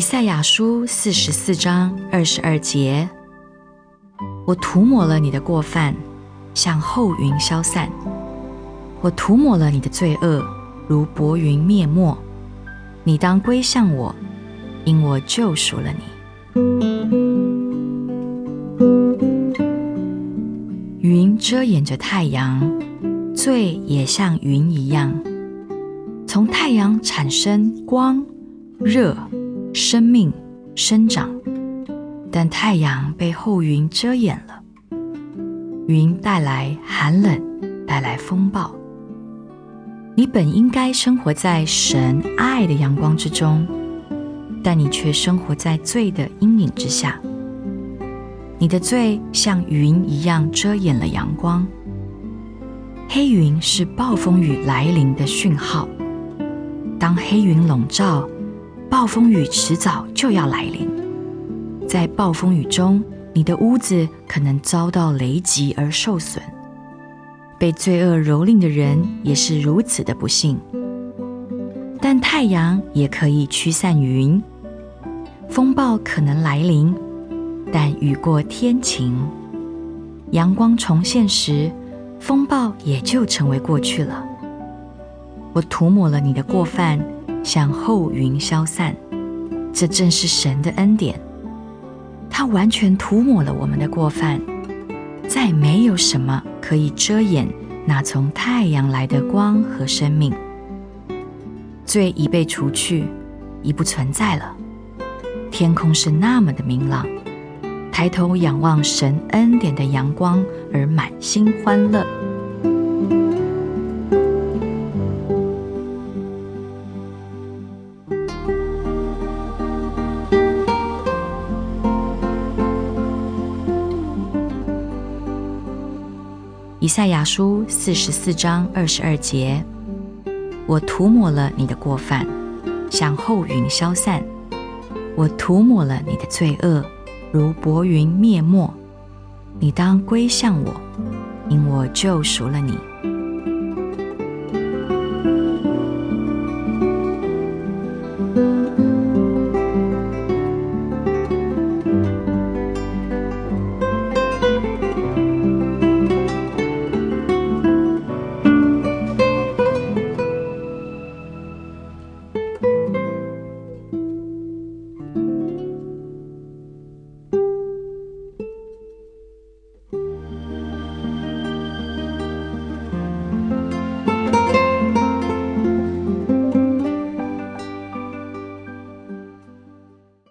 以赛亚书四十四章二十二节：我涂抹了你的过犯，像后云消散；我涂抹了你的罪恶，如薄云灭没。你当归向我，因我救赎了你。云遮掩着太阳，罪也像云一样，从太阳产生光、热。生命生长，但太阳被厚云遮掩了。云带来寒冷，带来风暴。你本应该生活在神爱的阳光之中，但你却生活在罪的阴影之下。你的罪像云一样遮掩了阳光。黑云是暴风雨来临的讯号。当黑云笼罩。暴风雨迟早就要来临，在暴风雨中，你的屋子可能遭到雷击而受损。被罪恶蹂躏的人也是如此的不幸。但太阳也可以驱散云，风暴可能来临，但雨过天晴，阳光重现时，风暴也就成为过去了。我涂抹了你的过犯。向后云消散，这正是神的恩典。他完全涂抹了我们的过犯，再没有什么可以遮掩那从太阳来的光和生命。罪已被除去，已不存在了。天空是那么的明朗，抬头仰望神恩典的阳光，而满心欢乐。赛亚书四十四章二十二节：我涂抹了你的过犯，像后云消散；我涂抹了你的罪恶，如薄云灭没。你当归向我，因我救赎了你。